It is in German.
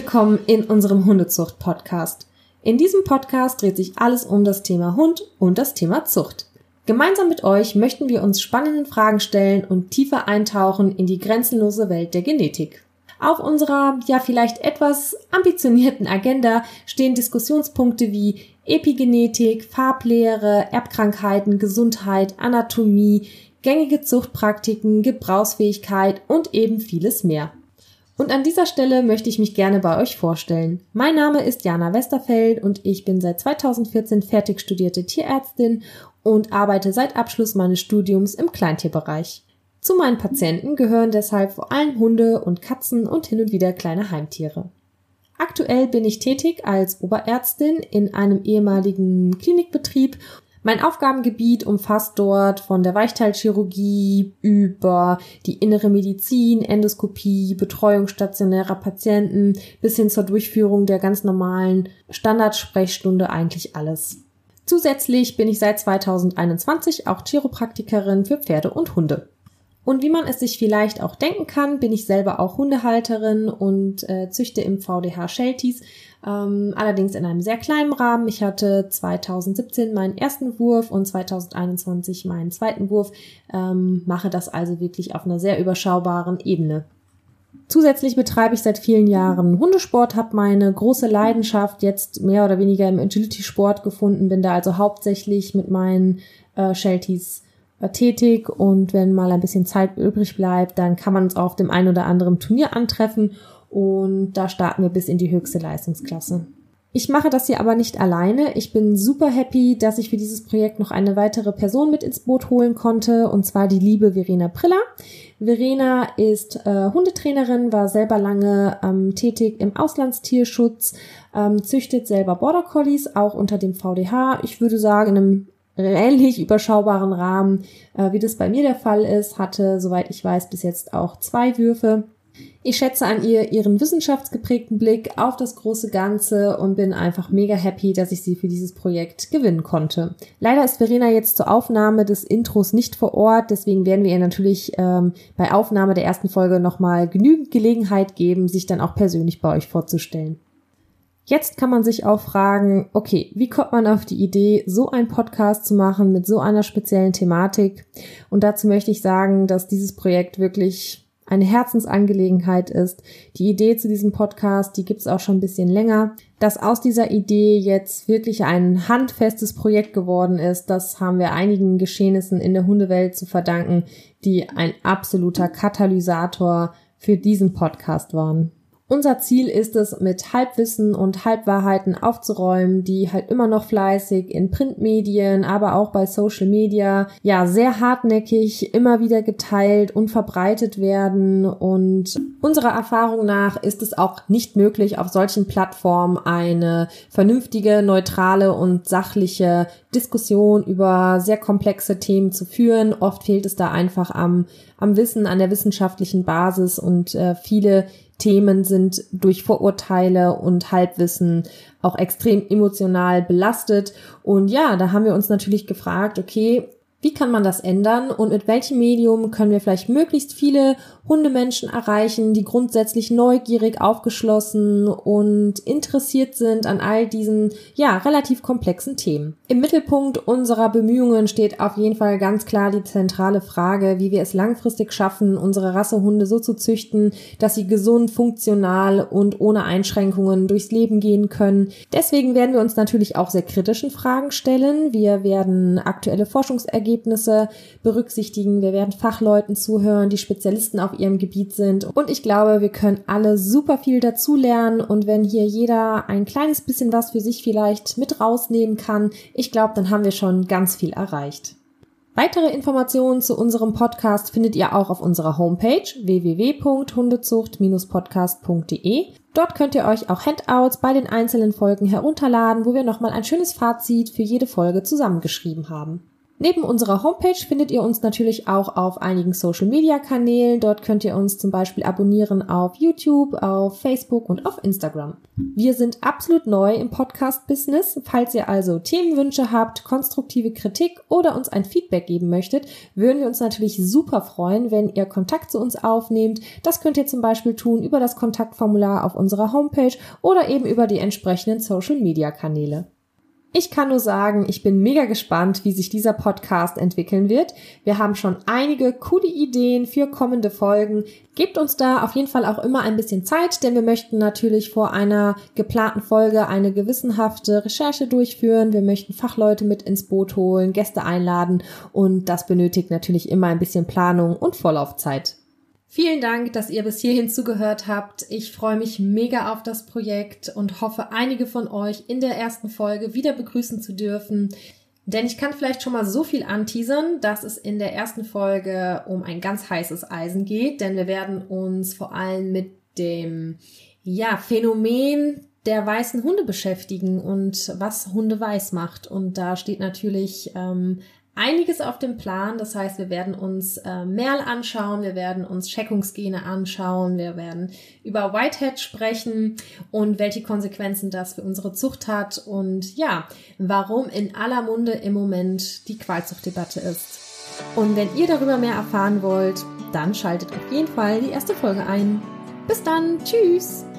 willkommen in unserem Hundezucht-Podcast. In diesem Podcast dreht sich alles um das Thema Hund und das Thema Zucht. Gemeinsam mit euch möchten wir uns spannenden Fragen stellen und tiefer eintauchen in die grenzenlose Welt der Genetik. Auf unserer ja vielleicht etwas ambitionierten Agenda stehen Diskussionspunkte wie Epigenetik, Farblehre, Erbkrankheiten, Gesundheit, Anatomie, gängige Zuchtpraktiken, Gebrauchsfähigkeit und eben vieles mehr. Und an dieser Stelle möchte ich mich gerne bei euch vorstellen. Mein Name ist Jana Westerfeld und ich bin seit 2014 fertig studierte Tierärztin und arbeite seit Abschluss meines Studiums im Kleintierbereich. Zu meinen Patienten gehören deshalb vor allem Hunde und Katzen und hin und wieder kleine Heimtiere. Aktuell bin ich tätig als Oberärztin in einem ehemaligen Klinikbetrieb. Mein Aufgabengebiet umfasst dort von der Weichteilchirurgie über die innere Medizin, Endoskopie, Betreuung stationärer Patienten bis hin zur Durchführung der ganz normalen Standardsprechstunde eigentlich alles. Zusätzlich bin ich seit 2021 auch Chiropraktikerin für Pferde und Hunde. Und wie man es sich vielleicht auch denken kann, bin ich selber auch Hundehalterin und äh, züchte im VDH Shelties, ähm, allerdings in einem sehr kleinen Rahmen. Ich hatte 2017 meinen ersten Wurf und 2021 meinen zweiten Wurf, ähm, mache das also wirklich auf einer sehr überschaubaren Ebene. Zusätzlich betreibe ich seit vielen Jahren Hundesport, habe meine große Leidenschaft jetzt mehr oder weniger im Agility-Sport gefunden, bin da also hauptsächlich mit meinen äh, Shelties tätig und wenn mal ein bisschen Zeit übrig bleibt, dann kann man uns auf dem ein oder anderen Turnier antreffen und da starten wir bis in die höchste Leistungsklasse. Ich mache das hier aber nicht alleine. Ich bin super happy, dass ich für dieses Projekt noch eine weitere Person mit ins Boot holen konnte, und zwar die liebe Verena Priller. Verena ist äh, Hundetrainerin, war selber lange ähm, tätig im Auslandstierschutz, ähm, züchtet selber Border Collies, auch unter dem VDH. Ich würde sagen, in einem ähnlich überschaubaren Rahmen, äh, wie das bei mir der Fall ist, hatte, soweit ich weiß, bis jetzt auch zwei Würfe ich schätze an ihr ihren wissenschaftsgeprägten Blick auf das große Ganze und bin einfach mega happy, dass ich sie für dieses Projekt gewinnen konnte. Leider ist Verena jetzt zur Aufnahme des Intros nicht vor Ort, deswegen werden wir ihr natürlich ähm, bei Aufnahme der ersten Folge nochmal genügend Gelegenheit geben, sich dann auch persönlich bei euch vorzustellen. Jetzt kann man sich auch fragen, okay, wie kommt man auf die Idee, so einen Podcast zu machen mit so einer speziellen Thematik? Und dazu möchte ich sagen, dass dieses Projekt wirklich eine Herzensangelegenheit ist. Die Idee zu diesem Podcast, die gibt's auch schon ein bisschen länger. Dass aus dieser Idee jetzt wirklich ein handfestes Projekt geworden ist, das haben wir einigen Geschehnissen in der Hundewelt zu verdanken, die ein absoluter Katalysator für diesen Podcast waren. Unser Ziel ist es, mit Halbwissen und Halbwahrheiten aufzuräumen, die halt immer noch fleißig in Printmedien, aber auch bei Social Media, ja, sehr hartnäckig immer wieder geteilt und verbreitet werden. Und unserer Erfahrung nach ist es auch nicht möglich, auf solchen Plattformen eine vernünftige, neutrale und sachliche Diskussion über sehr komplexe Themen zu führen. Oft fehlt es da einfach am, am Wissen, an der wissenschaftlichen Basis und äh, viele Themen sind durch Vorurteile und Halbwissen auch extrem emotional belastet. Und ja, da haben wir uns natürlich gefragt, okay, wie kann man das ändern und mit welchem Medium können wir vielleicht möglichst viele Hundemenschen erreichen, die grundsätzlich neugierig, aufgeschlossen und interessiert sind an all diesen, ja, relativ komplexen Themen. Im Mittelpunkt unserer Bemühungen steht auf jeden Fall ganz klar die zentrale Frage, wie wir es langfristig schaffen, unsere Rassehunde so zu züchten, dass sie gesund, funktional und ohne Einschränkungen durchs Leben gehen können. Deswegen werden wir uns natürlich auch sehr kritischen Fragen stellen. Wir werden aktuelle Forschungsergebnisse Ergebnisse berücksichtigen. Wir werden Fachleuten zuhören, die Spezialisten auf ihrem Gebiet sind. Und ich glaube, wir können alle super viel dazulernen. Und wenn hier jeder ein kleines bisschen was für sich vielleicht mit rausnehmen kann, ich glaube, dann haben wir schon ganz viel erreicht. Weitere Informationen zu unserem Podcast findet ihr auch auf unserer Homepage www.hundezucht-podcast.de. Dort könnt ihr euch auch Handouts bei den einzelnen Folgen herunterladen, wo wir nochmal ein schönes Fazit für jede Folge zusammengeschrieben haben. Neben unserer Homepage findet ihr uns natürlich auch auf einigen Social-Media-Kanälen. Dort könnt ihr uns zum Beispiel abonnieren auf YouTube, auf Facebook und auf Instagram. Wir sind absolut neu im Podcast-Business. Falls ihr also Themenwünsche habt, konstruktive Kritik oder uns ein Feedback geben möchtet, würden wir uns natürlich super freuen, wenn ihr Kontakt zu uns aufnehmt. Das könnt ihr zum Beispiel tun über das Kontaktformular auf unserer Homepage oder eben über die entsprechenden Social-Media-Kanäle. Ich kann nur sagen, ich bin mega gespannt, wie sich dieser Podcast entwickeln wird. Wir haben schon einige coole Ideen für kommende Folgen. Gebt uns da auf jeden Fall auch immer ein bisschen Zeit, denn wir möchten natürlich vor einer geplanten Folge eine gewissenhafte Recherche durchführen. Wir möchten Fachleute mit ins Boot holen, Gäste einladen und das benötigt natürlich immer ein bisschen Planung und Vorlaufzeit. Vielen Dank, dass ihr bis hierhin zugehört habt. Ich freue mich mega auf das Projekt und hoffe, einige von euch in der ersten Folge wieder begrüßen zu dürfen. Denn ich kann vielleicht schon mal so viel anteasern, dass es in der ersten Folge um ein ganz heißes Eisen geht, denn wir werden uns vor allem mit dem ja, Phänomen der weißen Hunde beschäftigen und was Hunde weiß macht. Und da steht natürlich ähm, einiges auf dem Plan. Das heißt, wir werden uns äh, Merl anschauen, wir werden uns Checkungsgene anschauen, wir werden über Whitehead sprechen und welche Konsequenzen das für unsere Zucht hat und ja, warum in aller Munde im Moment die Qualzuchtdebatte ist. Und wenn ihr darüber mehr erfahren wollt, dann schaltet auf jeden Fall die erste Folge ein. Bis dann, tschüss!